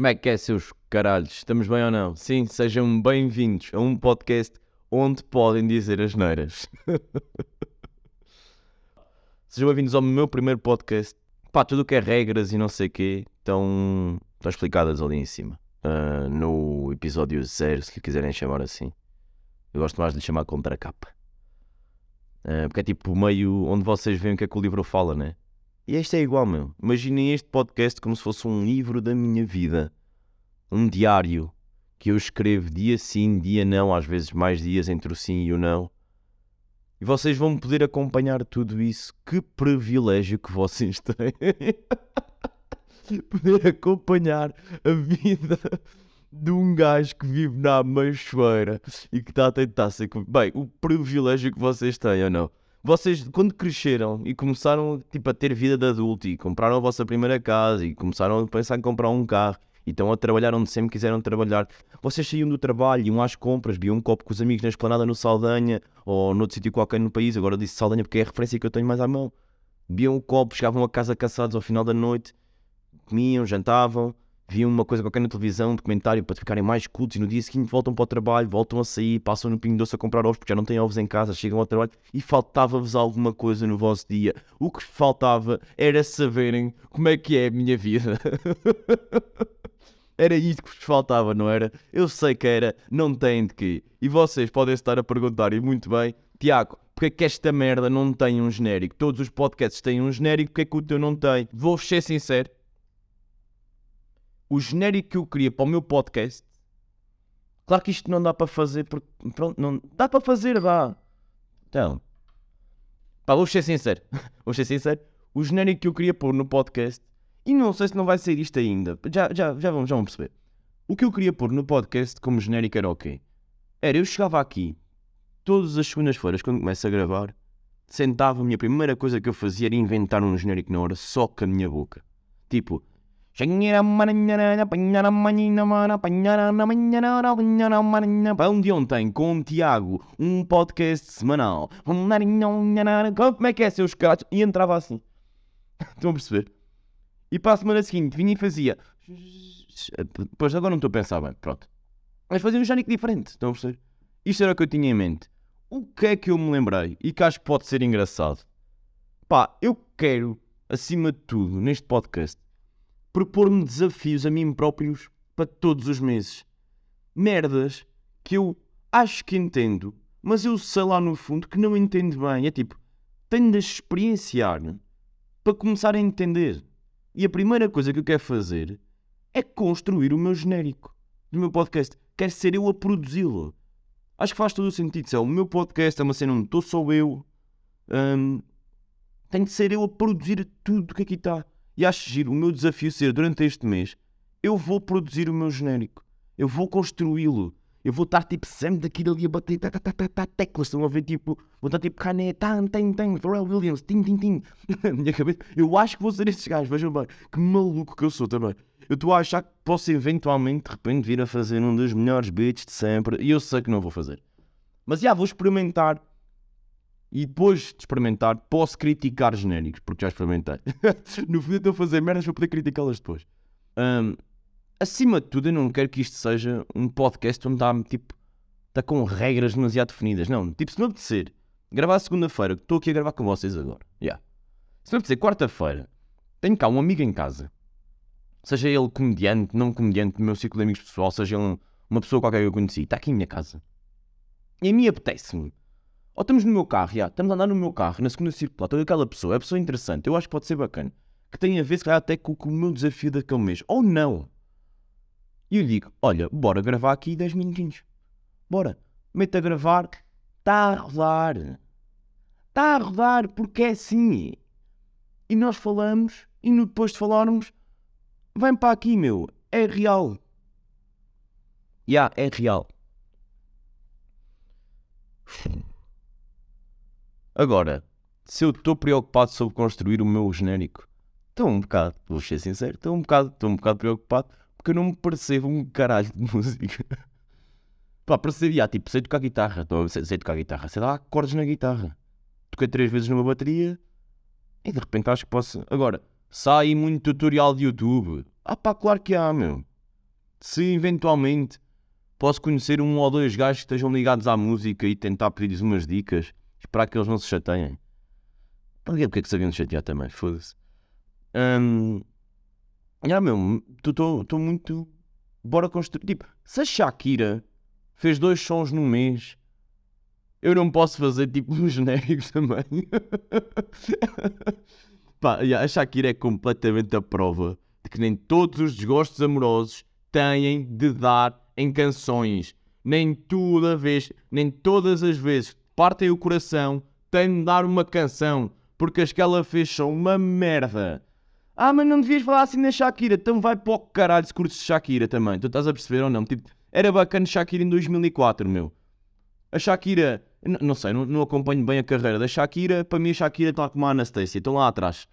Como é que é, seus caralhos? Estamos bem ou não? Sim, sejam bem-vindos a um podcast onde podem dizer as neiras. sejam bem-vindos ao meu primeiro podcast. Pá, tudo o que é regras e não sei o quê estão, estão explicadas ali em cima. Uh, no episódio zero, se lhe quiserem chamar assim. Eu gosto mais de lhe chamar contra capa. Uh, porque é tipo meio onde vocês veem o que é que o livro fala, né? E este é igual, meu. Imaginem este podcast como se fosse um livro da minha vida. Um diário que eu escrevo dia sim, dia não, às vezes mais dias entre o sim e o não. E vocês vão poder acompanhar tudo isso. Que privilégio que vocês têm. poder acompanhar a vida de um gajo que vive na Machoeira e que está a tentar ser. Bem, o privilégio que vocês têm ou não? Vocês, quando cresceram e começaram tipo, a ter vida de adulto e compraram a vossa primeira casa e começaram a pensar em comprar um carro e estão a trabalhar onde sempre quiseram trabalhar, vocês saíam do trabalho, iam às compras, bebiam um copo com os amigos na esplanada no Saldanha ou noutro sítio qualquer no país, agora disse Saldanha porque é a referência que eu tenho mais à mão. Bebiam um copo, chegavam a casa cansados ao final da noite, comiam, jantavam, viam uma coisa qualquer na televisão, um documentário para ficarem mais cultos e no dia seguinte voltam para o trabalho, voltam a sair, passam no Pingo Doce a comprar ovos porque já não têm ovos em casa, chegam ao trabalho e faltava-vos alguma coisa no vosso dia. O que faltava era saberem como é que é a minha vida. era isso que vos faltava, não era? Eu sei que era, não tem de quê. E vocês podem estar a perguntar, e muito bem, Tiago, porque é que esta merda não tem um genérico? Todos os podcasts têm um genérico, porque é que o teu não tem? Vou ser sincero, o genérico que eu queria para o meu podcast. Claro que isto não dá para fazer, porque pronto, não dá para fazer, dá. Então, pá, vou ser sincero, vou ser sincero. O genérico que eu queria pôr no podcast, e não sei se não vai ser isto ainda, já, já, já, vamos, já vamos perceber. O que eu queria pôr no podcast como genérico era o quê? Era eu chegava aqui, todas as segundas-feiras, quando começo a gravar, sentava-me, a primeira coisa que eu fazia era inventar um genérico na hora só com a minha boca. Tipo, Pão de ontem com o Tiago, um podcast semanal. Como é que é, seus caras? E entrava assim. Estão a perceber? E para a semana seguinte vinha e fazia. Pois agora não estou a pensar bem, pronto. Mas fazia um génico diferente, estão a perceber? Isto era o que eu tinha em mente. O que é que eu me lembrei e que acho que pode ser engraçado? Pá, eu quero, acima de tudo, neste podcast, propor-me desafios a mim próprios para todos os meses. Merdas que eu acho que entendo, mas eu sei lá no fundo que não entendo bem. É tipo, tenho de experienciar para começar a entender. E a primeira coisa que eu quero fazer é construir o meu genérico do meu podcast. Quero ser eu a produzi-lo. Acho que faz todo o sentido. Se é o meu podcast, é uma cena onde estou só eu. Hum, tenho de ser eu a produzir tudo o que aqui está. E acho giro o meu desafio ser durante este mês eu vou produzir o meu genérico. Eu vou construí-lo. Eu vou estar tipo sempre daquilo ali a bater tá, tá, tá, tá, tá, teclas. Estão a ver tipo. Vou estar tipo caneta, tem, tem, Pharrell Williams, tim, tim, tim. Na minha cabeça. Eu acho que vou ser esses gajos. Vejam bem. Que maluco que eu sou também. Eu estou a achar que posso eventualmente, de repente, vir a fazer um dos melhores beats de sempre. E eu sei que não vou fazer. Mas já vou experimentar e depois de experimentar, posso criticar genéricos, porque já experimentei. no fundo, estou a fazer merdas para poder criticá-las depois. Um, acima de tudo, eu não quero que isto seja um podcast onde está, tipo, está com regras demasiado definidas. Não, tipo, se não apetecer gravar segunda-feira, que estou aqui a gravar com vocês agora. Yeah. Se não apetecer quarta-feira, tenho cá um amigo em casa. Seja ele comediante, não comediante, do meu ciclo de amigos pessoal, seja ele uma pessoa qualquer que eu conheci, está aqui em minha casa. E a mim apetece-me ou estamos no meu carro, já, estamos a andar no meu carro, na segunda circular, toda aquela pessoa, é pessoa interessante, eu acho que pode ser bacana, que tem a ver, se calhar, até com, com o meu desafio daquele mês, ou não. E eu digo, olha, bora gravar aqui 10 minutinhos. Bora. Mete a gravar, está a rodar. Está a rodar, porque é assim. E nós falamos, e depois de falarmos, vem para aqui, meu, é real. Já, yeah, é real. Agora, se eu estou preocupado sobre construir o meu genérico, estou um bocado, vou ser sincero, estou um bocado, estou um bocado preocupado porque eu não me percebo um caralho de música. Pá, percebi, ah, tipo, sei tocar guitarra, tô, sei, sei tocar guitarra, sei lá, acordes na guitarra. Toquei três vezes numa bateria e de repente acho que posso. Agora, sai muito tutorial de YouTube. Ah, pá, claro que há, meu. Se eventualmente posso conhecer um ou dois gajos que estejam ligados à música e tentar pedir-lhes umas dicas, esperar que eles não se chateiem. Porque é que sabiam chatear também? Foda-se. Um, ah, meu, estou muito. Bora construir. Tipo, se a Shakira fez dois sons num mês, eu não posso fazer tipo uns genéricos também. Pá, a Shakira é completamente a prova de que nem todos os desgostos amorosos têm de dar em canções. Nem toda vez, nem todas as vezes partem o coração, têm de dar uma canção, porque as que ela fez são uma merda. Ah, mas não devias falar assim da Shakira, então vai para o caralho se curtes Shakira também. Tu estás a perceber ou não? Tipo, era bacana Shakira em 2004, meu. A Shakira, não sei, não, não acompanho bem a carreira da Shakira. Para mim, a Shakira está como a Anastasia, estão lá atrás.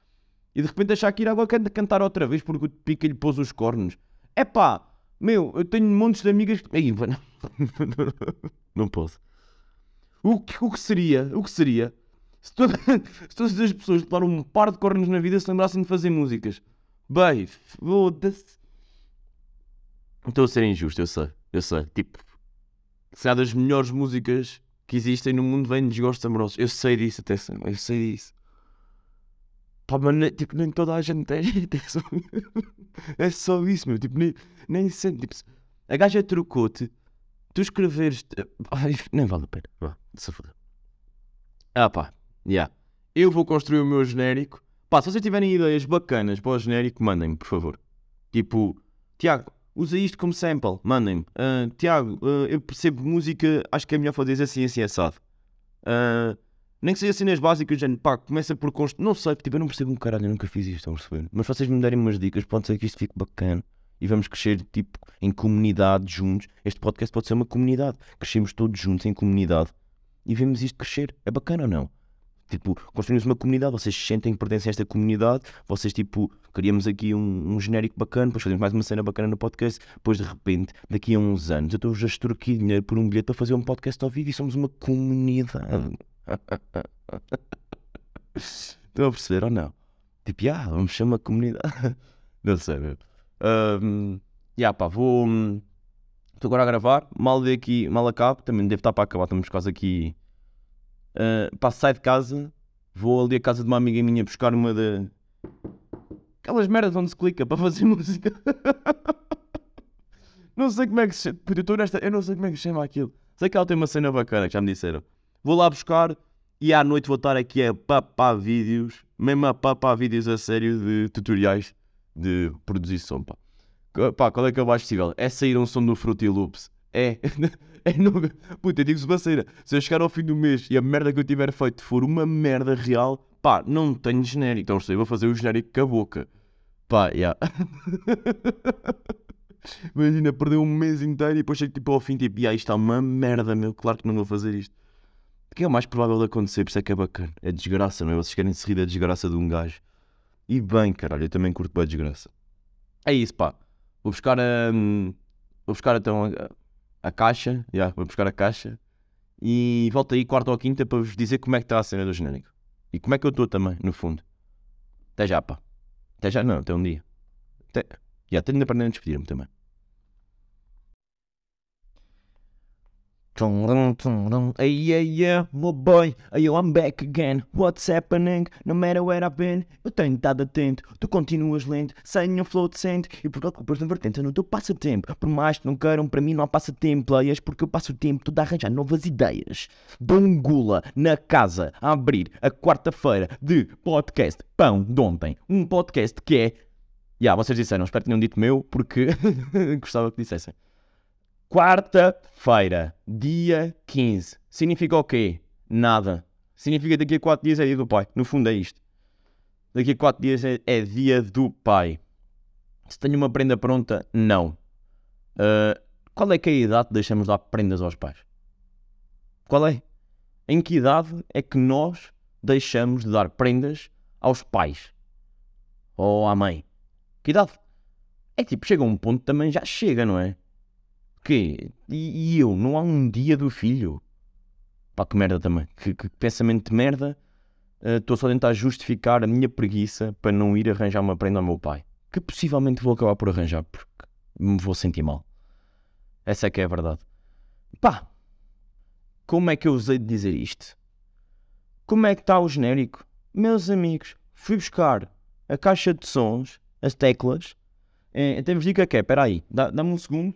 E de repente a Shakira agora quer cantar outra vez porque o Pica lhe pôs os cornos. É pá, meu, eu tenho montes de amigas que. Não posso. O que, o que seria? O que seria? Se, toda, se todas as pessoas que um par de cornos na vida se lembrassem de fazer músicas. Bem, foda-se. Estou a ser injusto, eu sei. Eu sei. Tipo, se há das melhores músicas que existem no mundo vem de desgostos amorosos. Eu sei disso, até eu sei disso. Pá, mas nem, tipo, nem toda a gente tem. É só, é só isso, meu. Tipo, nem, nem sente. Tipo, a gaja trocou-te. Tu escreveres. Ai, nem vale a pena. Vá, se foda. Ah, pá. Yeah. Eu vou construir o meu genérico. Pá, se vocês tiverem ideias bacanas para o genérico, mandem-me, por favor. Tipo, Tiago, usa isto como sample, mandem-me. Uh, Tiago, uh, eu percebo música, acho que é melhor fazer assim, assim, assado. Uh, nem que seja cenas básicas, gente, pá, começa por construir. Não sei, tipo, eu não percebo um caralho, eu nunca fiz isto, estão a perceber? Mas vocês me derem umas dicas, pode ser que isto fique bacana. E vamos crescer, tipo, em comunidade, juntos. Este podcast pode ser uma comunidade. Crescemos todos juntos em comunidade. E vemos isto crescer. É bacana ou não? Tipo, construímos uma comunidade, vocês sentem que pertencem a esta comunidade, vocês, tipo, criamos aqui um, um genérico bacana, depois fazemos mais uma cena bacana no podcast, depois, de repente, daqui a uns anos, eu estou já aqui dinheiro por um bilhete para fazer um podcast ao vivo e somos uma comunidade. Estão a perceber ou não? Tipo, ah, vamos chamar a comunidade. Não sei, meu. Um, yeah, pá, vou. Estou agora a gravar. Mal de aqui, mal acabo. Também deve estar para acabar. Estamos quase aqui. Uh, pá, saio de casa. Vou ali à casa de uma amiga minha buscar uma de. Aquelas merdas onde se clica para fazer música. não sei como é que se chama. Eu, nesta... eu não sei como é que se chama aquilo. Sei que ela tem uma cena bacana que já me disseram. Vou lá buscar e à noite vou estar aqui a papar vídeos, mesmo a papar vídeos a sério de tutoriais de produzir som, pá. Pá, qual é que é o mais possível? É sair um som do Fruity Loops. É. é no... Puta, digo-vos baceira. Se eu chegar ao fim do mês e a merda que eu tiver feito for uma merda real, pá, não tenho genérico. Então sei, vou fazer o genérico com a boca. Pá, já. Yeah. Imagina, perder um mês inteiro e depois chego tipo ao fim, tipo, ah, isto é uma merda, meu. Claro que não vou fazer isto que é o mais provável de acontecer, por isso é que é bacana. É desgraça, não é? Vocês querem se rir da desgraça de um gajo. E bem, caralho, eu também curto bem a desgraça. É isso, pá. Vou buscar a. Um, vou buscar então a, a caixa. Já, yeah, vou buscar a caixa. E volto aí quarta ou quinta para vos dizer como é que está a cena do genérico. E como é que eu estou também, no fundo. Até já, pá. Até já, não, até um dia. Até... Já, tenho de aprender a despedir-me também. Hey, yeah, yeah, my boy, yo, I'm back again. What's happening? No matter where I've been, eu tenho estado atento. Tu continuas lento, sem um flow decente. E por culpas na vertente no teu passatempo. Por mais que não queiram, para mim não há passatempo. Players, porque eu passo o tempo todo a arranjar novas ideias. Dom Gula na casa a abrir a quarta-feira de podcast Pão de Ontem. Um podcast que é. Já, yeah, vocês disseram, espero que tenham dito meu, porque gostava que dissessem. Quarta-feira, dia 15. Significa o quê? Nada. Significa daqui a 4 dias é dia do pai. No fundo é isto. Daqui a 4 dias é, é, dia do pai. Se tenho uma prenda pronta, não. Uh, qual é que é a idade que deixamos dar prendas aos pais? Qual é? Em que idade é que nós deixamos de dar prendas aos pais? Ou à mãe? Que idade? É tipo, chega um ponto também já chega, não é? Quê? E, e, eu? Não há um dia do filho? Pá, que merda também. Que, que pensamento de merda. Estou uh, só a tentar justificar a minha preguiça para não ir arranjar uma prenda ao meu pai. Que possivelmente vou acabar por arranjar porque me vou sentir mal. Essa é que é a verdade. Pá, como é que eu usei de dizer isto? Como é que está o genérico? Meus amigos, fui buscar a caixa de sons, as teclas. É, temos de que é, espera aí, dá- dá-me um segundo.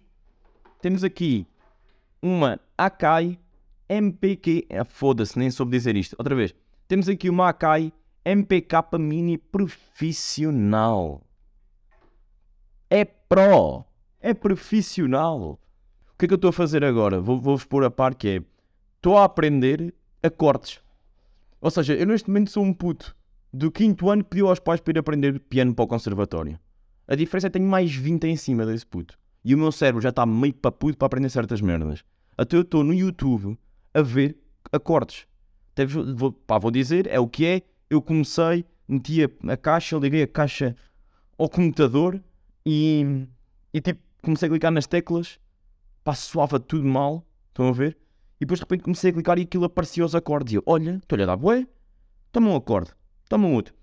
Temos aqui uma Akai MPQ. Ah, Foda-se, nem soube dizer isto. Outra vez. Temos aqui uma Akai MPK Mini Profissional. É Pro. É profissional. O que é que eu estou a fazer agora? Vou- Vou-vos pôr a par que é. Estou a aprender acordes. Ou seja, eu neste momento sou um puto do quinto ano que pediu aos pais para ir aprender piano para o conservatório. A diferença é que tenho mais 20 em cima desse puto. E o meu cérebro já está meio para puto para aprender certas merdas. Até eu estou no YouTube a ver acordes. Até vou, pá, vou dizer, é o que é. Eu comecei, meti a, a caixa, liguei a caixa ao computador e, e tipo, comecei a clicar nas teclas. Pá, tudo mal. Estão a ver? E depois de repente comecei a clicar e aquilo aparecia os acordes. E eu, olha, estou-lhe a dar bué. Toma um acorde. Toma um outro.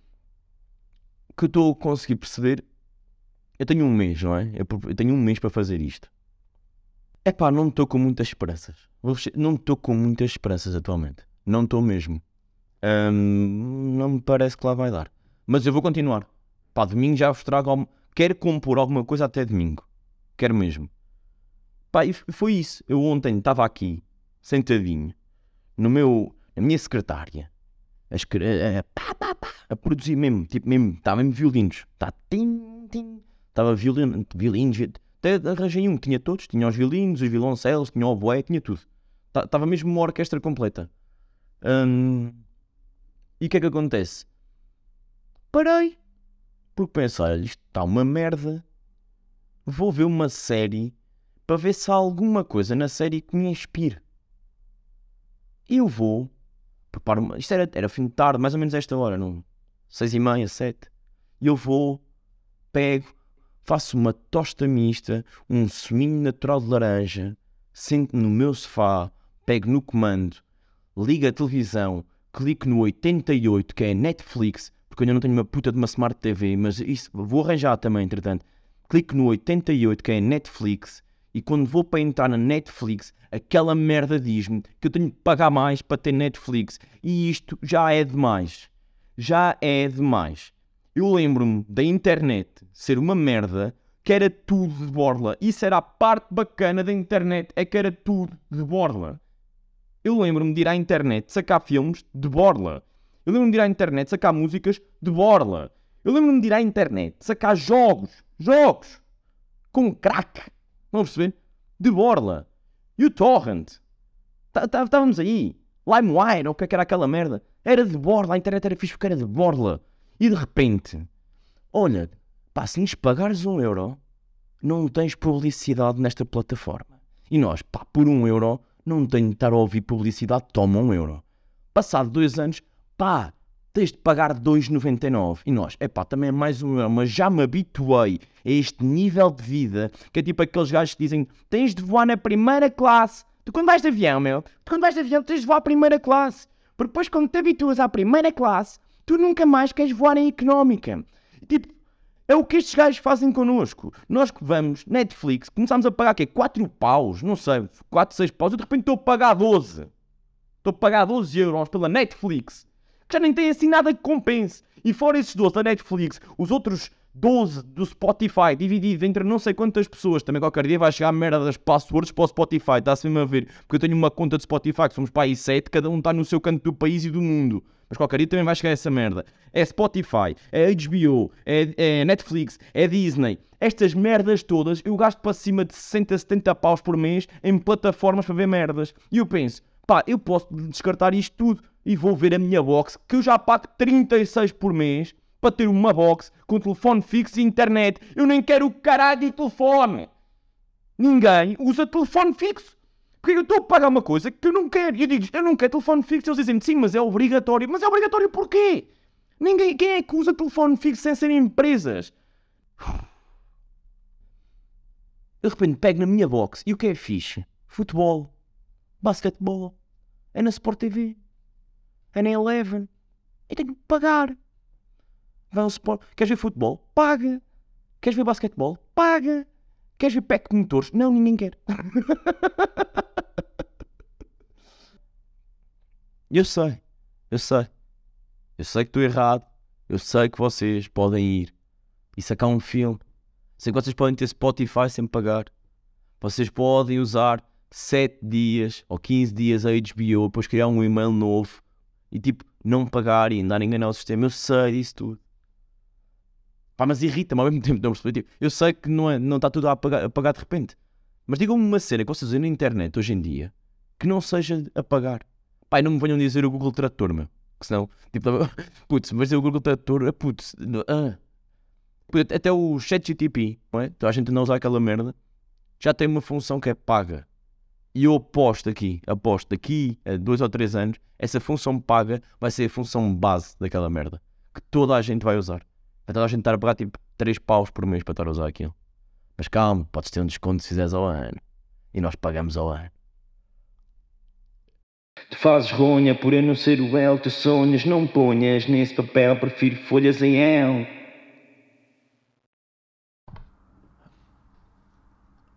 Que eu estou a conseguir perceber eu tenho um mês, não é? Eu, tenho um mês para fazer isto. É pá, não estou com muitas esperanças. Não estou com muitas esperanças atualmente. Não estou mesmo. Não me parece que lá vai dar. Mas eu vou continuar. Pá, domingo já vos trago. Algum... Quero compor alguma coisa até domingo. Quero mesmo. Pá, e foi isso. Eu ontem estava aqui, sentadinho, no meu, na minha secretária, a, escre- a- a- a produzir mesmo, tipo mesmo, estava mesmo violinos. Tá, tim, tim. Estava violino, violinos, vi- até arranjei um que tinha todos, tinha os violinos, os violoncelos, tinha o oboé, tinha tudo. Estava mesmo uma orquestra completa. Hum, e o que é que acontece? Parei, porque pensei, olha, isto está uma merda. Vou ver uma série para ver se há alguma coisa na série que me inspire. Eu vou, preparo uma, isto era, era fim de tarde, mais ou menos esta hora, não? Seis e meia, sete. Eu vou, pego, faço uma tosta mista, um suminho natural de laranja, sento no meu sofá, pego no comando, ligo a televisão, clico no 88, que é Netflix, porque eu ainda não tenho uma puta de uma Smart TV, mas isso vou arranjar também, entretanto. Clico no 88, que é Netflix, e quando vou para entrar na Netflix, aquela merda diz-me que eu tenho que pagar mais para ter Netflix. E isto já é demais. Já é demais. Eu lembro-me da internet ser uma merda que era tudo de borla. Isso era a parte bacana da internet, é que era tudo de borla. Eu lembro-me de ir à internet sacar filmes de borla. Eu lembro-me de ir à internet sacar músicas de borla. Eu lembro-me de ir à internet sacar jogos, jogos, com crack. Vão perceber? De borla. E o Torrent. Estávamos aí. LimeWire, ou o que é que era aquela merda? Era de borla, a internet era fixe porque era de borla. E de repente, olha, pá, se nos pagares um euro, não tens publicidade nesta plataforma. E nós, pá, por um euro, não tenho de estar a ouvir publicidade, toma um euro. Passado dois anos, pá, tens de pagar 2,99. E nós, é pá, também é mais um euro, mas já me habituei a este nível de vida, que é tipo aqueles gajos que dizem, tens de voar na primeira classe. Tu quando vais de avião, meu, tu quando vais de avião tens de voar à primeira classe. Porque depois quando te habituas à primeira classe, tu nunca mais queres voar em económica. Tipo, é o que estes gajos fazem connosco. Nós que vamos, Netflix, começámos a pagar o quê? 4 paus, não sei, 4, 6 paus, eu de repente estou a pagar 12. Estou a pagar 12 euros pela Netflix, que já nem tem assim nada que compense. E fora esses 12 da Netflix, os outros 12 do Spotify, dividido entre não sei quantas pessoas, também qualquer dia vai chegar a merda das passwords para o Spotify, está-se mesmo a ver. Porque eu tenho uma conta de Spotify, que somos para aí 7, cada um está no seu canto do país e do mundo. Mas qualquer dia também vai chegar essa merda. É Spotify, é HBO, é, é Netflix, é Disney. Estas merdas todas eu gasto para cima de 60, 70 paus por mês em plataformas para ver merdas. E eu penso, pá, eu posso descartar isto tudo e vou ver a minha box, que eu já pago 36 por mês para ter uma box com telefone fixo e internet. Eu nem quero o caralho de telefone. Ninguém usa telefone fixo. Porque eu estou a pagar uma coisa que eu não quero. E eu digo, eu não quero telefone fixo. Eles dizem, sim, mas é obrigatório. Mas é obrigatório porquê? Ninguém, quem é que usa telefone fixo sem serem empresas? Eu de repente pego na minha box e o que é fixe? Futebol, basquetebol, é na Sport TV, é na Eleven. Eu tenho que pagar. Vai ao Sport. Queres ver futebol? Paga. Queres ver basquetebol? Paga. Queres ver pack de motores? Não, ninguém quer. eu sei, eu sei. Eu sei que estou errado. Eu sei que vocês podem ir e sacar um filme. Sei que vocês podem ter Spotify sem pagar. Vocês podem usar 7 dias ou 15 dias a HBO, depois criar um e-mail novo e tipo, não pagar e andar a enganar o sistema. Eu sei disso tudo. Pá, mas irrita-me ao mesmo tempo, não perceber. Tipo, eu sei que não, é, não está tudo a apagar, a pagar de repente. Mas digam-me uma cena que vocês usam na internet hoje em dia que não seja a pagar. Pá, não me venham dizer o Google Trator, meu. Que senão, tipo, putz, mas o Google Trator, putz, ah. até o ChatGTP, não é? Então a gente não usa aquela merda, já tem uma função que é paga. E eu aposto aqui, aposto daqui a dois ou três anos, essa função paga vai ser a função base daquela merda. Que toda a gente vai usar. Vai toda a gente estar a pagar tipo 3 paus por mês para estar a usar aquilo. Mas calma, podes ter um desconto se fizeres ao ano. E nós pagamos ao ano. Tu fazes ronha por eu não ser o El, tu sonhas, não ponhas nesse papel, prefiro folhas em El.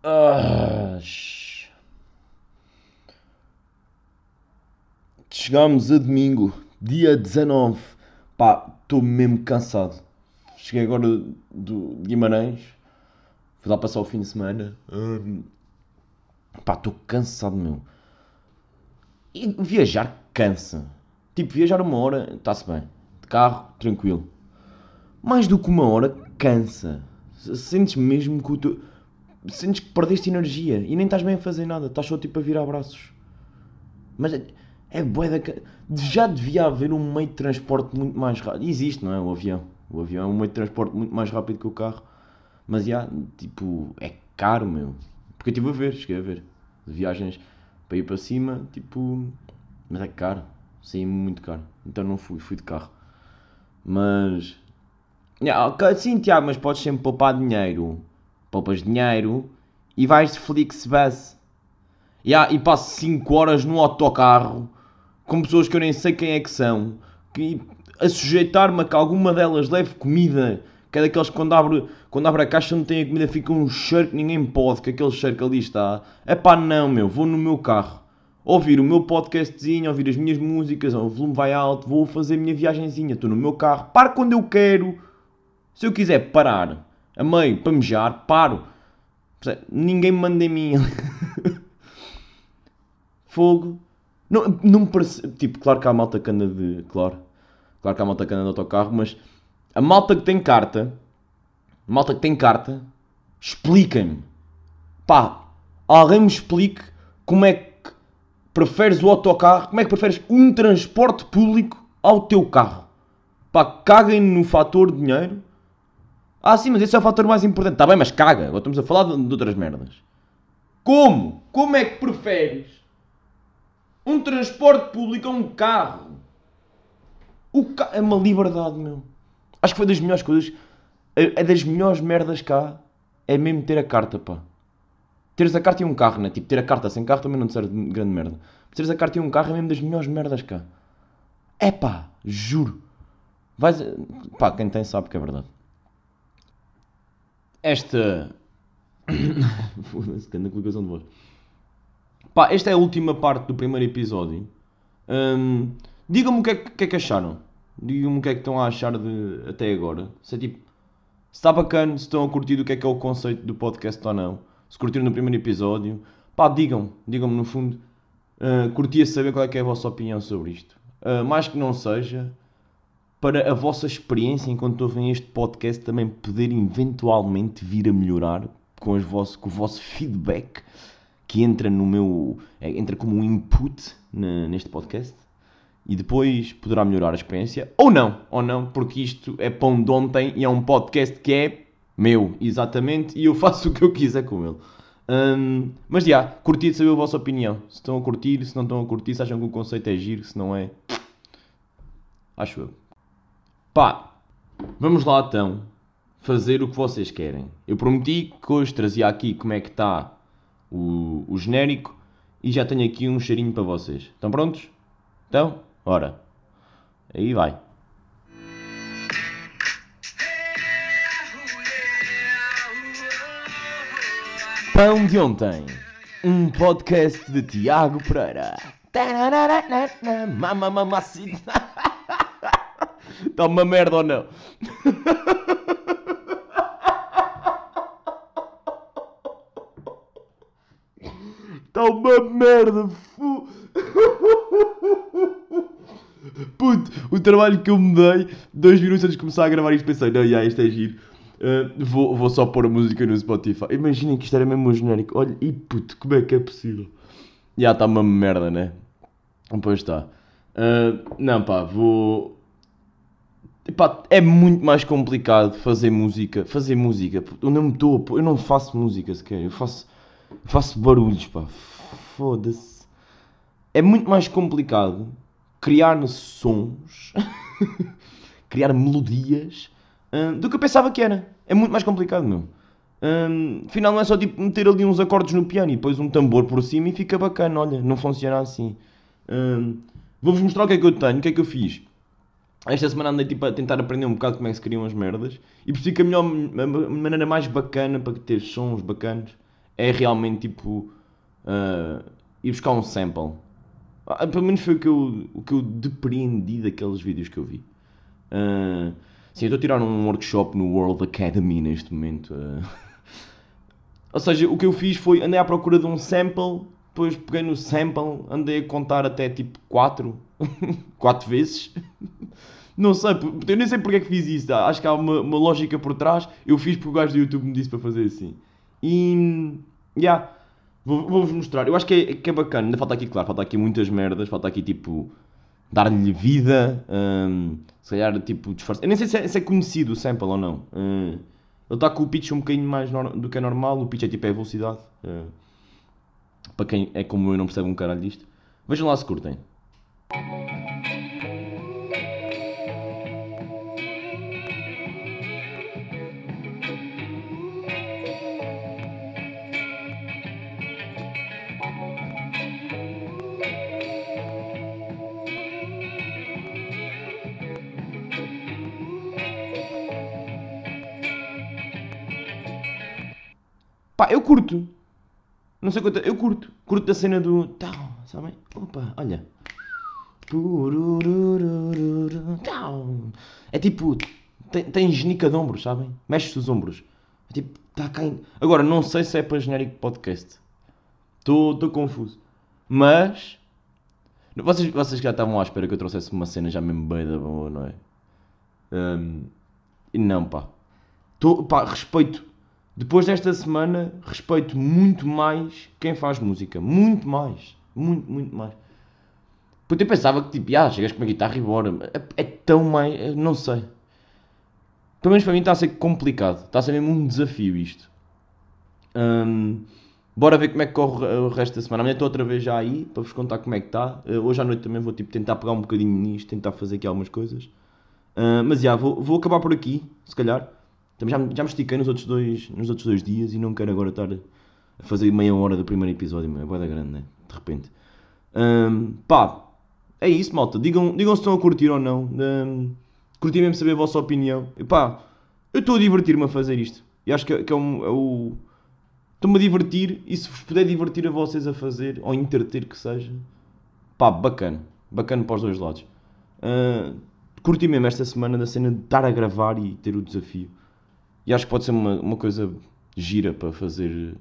Ah, Chegámos a domingo, dia 19. Pá, estou mesmo cansado. Cheguei agora do Guimarães. Fui lá passar o fim de semana. Hum, pá, estou cansado, meu. E viajar cansa. Tipo, viajar uma hora, está-se bem. De carro, tranquilo. Mais do que uma hora, cansa. Sentes mesmo que o teu... Sentes que perdeste energia e nem estás bem a fazer nada. Estás só tipo a virar braços. Mas é, é da... Já devia haver um meio de transporte muito mais rápido. Existe, não é? O avião. O avião é um meio de transporte muito mais rápido que o carro. Mas já, tipo, é caro, meu. Porque eu estive a ver, cheguei a ver. Viagens para ir para cima, tipo. Mas é caro. Saí muito caro. Então não fui, fui de carro. Mas. Sim, Tiago, mas podes sempre poupar dinheiro. Poupas dinheiro e vais de Flixbus. Yeah, e passo 5 horas no autocarro com pessoas que eu nem sei quem é que são. Que, a sujeitar-me a que alguma delas leve comida. Que é daqueles que quando abre, quando abre a caixa não tem a comida, fica um cheiro que ninguém pode, que aquele cheiro que ali está. É pá, não, meu, vou no meu carro. Ouvir o meu podcastzinho, ouvir as minhas músicas, o volume vai alto, vou fazer a minha viagenzinha, estou no meu carro, paro quando eu quero. Se eu quiser parar a meio para mejar, paro. Ninguém me manda em mim. Fogo. Não, não me parece. Tipo, claro que há malta anda de. Claro. Claro que há malta que anda de autocarro, mas a malta que tem carta, malta que tem carta, expliquem-me. Pá, alguém me explique como é que preferes o autocarro, como é que preferes um transporte público ao teu carro. Pá, caguem no fator dinheiro. Ah, sim, mas esse é o fator mais importante. Está bem, mas caga. Agora estamos a falar de, de outras merdas. Como? Como é que preferes um transporte público a um carro? O ca... É uma liberdade, meu. Acho que foi das melhores coisas. É, é das melhores merdas cá. É mesmo ter a carta, pá. Teres a carta e um carro, né? Tipo, ter a carta sem carro também não te serve de grande merda. Teres a carta e um carro é mesmo das melhores merdas cá. É pá, juro. Vais. Pá, quem tem sabe que é verdade. Esta. Foda-se, que colocação de voz. Pá, esta é a última parte do primeiro episódio. Hum, Digam-me o que é, que é que acharam. Digam-me o que é que estão a achar de, até agora. Se é tipo. Se está bacana, se estão a curtir o que é que é o conceito do podcast ou não. Se curtiram no primeiro episódio. Pá, digam. Digam-me no fundo. Uh, curtia saber qual é que é a vossa opinião sobre isto. Uh, mais que não seja, para a vossa experiência enquanto ouvem este podcast também poder eventualmente vir a melhorar com, vosso, com o vosso feedback que entra no meu. É, entra como um input na, neste podcast e depois poderá melhorar a experiência, ou não, ou não, porque isto é pão de ontem e é um podcast que é meu, exatamente, e eu faço o que eu quiser com ele. Um, mas já, curti de saber a vossa opinião. Se estão a curtir, se não estão a curtir, se acham que o conceito é giro, se não é. Acho eu. Pá, vamos lá então fazer o que vocês querem. Eu prometi que hoje trazia aqui como é que está o, o genérico e já tenho aqui um cheirinho para vocês. Estão prontos? Então, Ora, aí vai. Pão de ontem. Um podcast de Tiago Pereira. Mamamamacita. Está uma merda ou não? Está uma merda. Fu... Puto, o trabalho que eu me dei, dois minutos antes de começar a gravar isto, pensei, não, já, isto é giro. Uh, vou, vou só pôr a música no Spotify. Imaginem que isto era mesmo um genérico. Olha, e puto, como é que é possível? Já está uma merda, né? Pois está. Uh, não, pá, vou. Epá, é muito mais complicado fazer música. Fazer música. Eu não me estou. Eu não faço música sequer. Eu faço. Faço barulhos, pá. Foda-se. É muito mais complicado criar sons, criar melodias, hum, do que eu pensava que era. É muito mais complicado, meu. Um, afinal, não é só tipo meter ali uns acordes no piano e depois um tambor por cima e fica bacana. Olha, não funciona assim. Um, Vou-vos mostrar o que é que eu tenho, o que é que eu fiz. Esta semana andei tipo, a tentar aprender um bocado como é que se criam as merdas e percebi que a melhor a maneira mais bacana para ter sons bacanas é realmente tipo uh, ir buscar um sample. Ah, pelo menos foi o que eu, o que eu depreendi daqueles vídeos que eu vi. Uh, sim, eu estou a tirar um workshop no World Academy neste momento. Uh. Ou seja, o que eu fiz foi andei à procura de um sample, depois peguei no sample, andei a contar até tipo 4, 4 vezes. Não sei, eu nem sei porque é que fiz isso. Acho que há uma, uma lógica por trás. Eu fiz porque o gajo do YouTube me disse para fazer assim. E. Yeah. Vou-vos mostrar. Eu acho que é, que é bacana. Ainda falta aqui, claro, falta aqui muitas merdas. Falta aqui, tipo, dar-lhe vida. Um, se calhar, tipo, disfarçar. Eu nem sei se é, se é conhecido o sample ou não. Um, ele está com o pitch um bocadinho mais do que é normal. O pitch é tipo é a velocidade. Uh, para quem é como eu não percebe um caralho disto. Vejam lá se curtem. Pá, eu curto. Não sei quanto. Eu curto. Curto da cena do. Tal, sabem? Opa, olha. Tal. É tipo. Tem, tem genica de ombros, sabem? Mexe-se os ombros. É tipo. Tá caindo. Agora, não sei se é para genérico podcast. Estou confuso. Mas. Vocês, vocês já estavam à espera que eu trouxesse uma cena já mesmo bem da boa, não é? Um, não, pá. Tô, pá, respeito depois desta semana, respeito muito mais quem faz música. Muito mais. Muito, muito mais. Porque eu pensava que, tipo, ah, chegas com uma guitarra e bora. É, é tão mais. Não sei. Pelo menos para mim está a ser complicado. Está a ser mesmo um desafio isto. Um, bora ver como é que corre o resto da semana. Amanhã estou outra vez já aí para vos contar como é que está. Uh, hoje à noite também vou tipo, tentar pegar um bocadinho nisto, tentar fazer aqui algumas coisas. Uh, mas já, vou, vou acabar por aqui, se calhar. Também já, já me estiquei nos outros, dois, nos outros dois dias e não quero agora estar a fazer meia hora do primeiro episódio, é boa grande, né? De repente. Um, pá, é isso, malta. Digam, digam se estão a curtir ou não. Um, curti mesmo saber a vossa opinião. E pá, eu estou a divertir-me a fazer isto. E acho que, que é, um, é o. Estou-me a divertir e se vos puder divertir a vocês a fazer, ou interter que seja, pá, bacana. Bacana para os dois lados. Uh, curti mesmo esta semana da cena de estar a gravar e ter o desafio. E acho que pode ser uma, uma coisa gira para fazer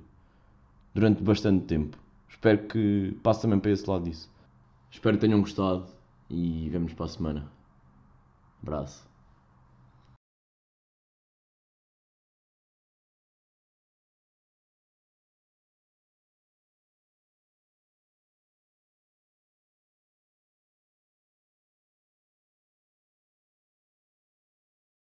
durante bastante tempo. Espero que passe também para esse lado disso. Espero que tenham gostado e vemos para a semana. Abraço.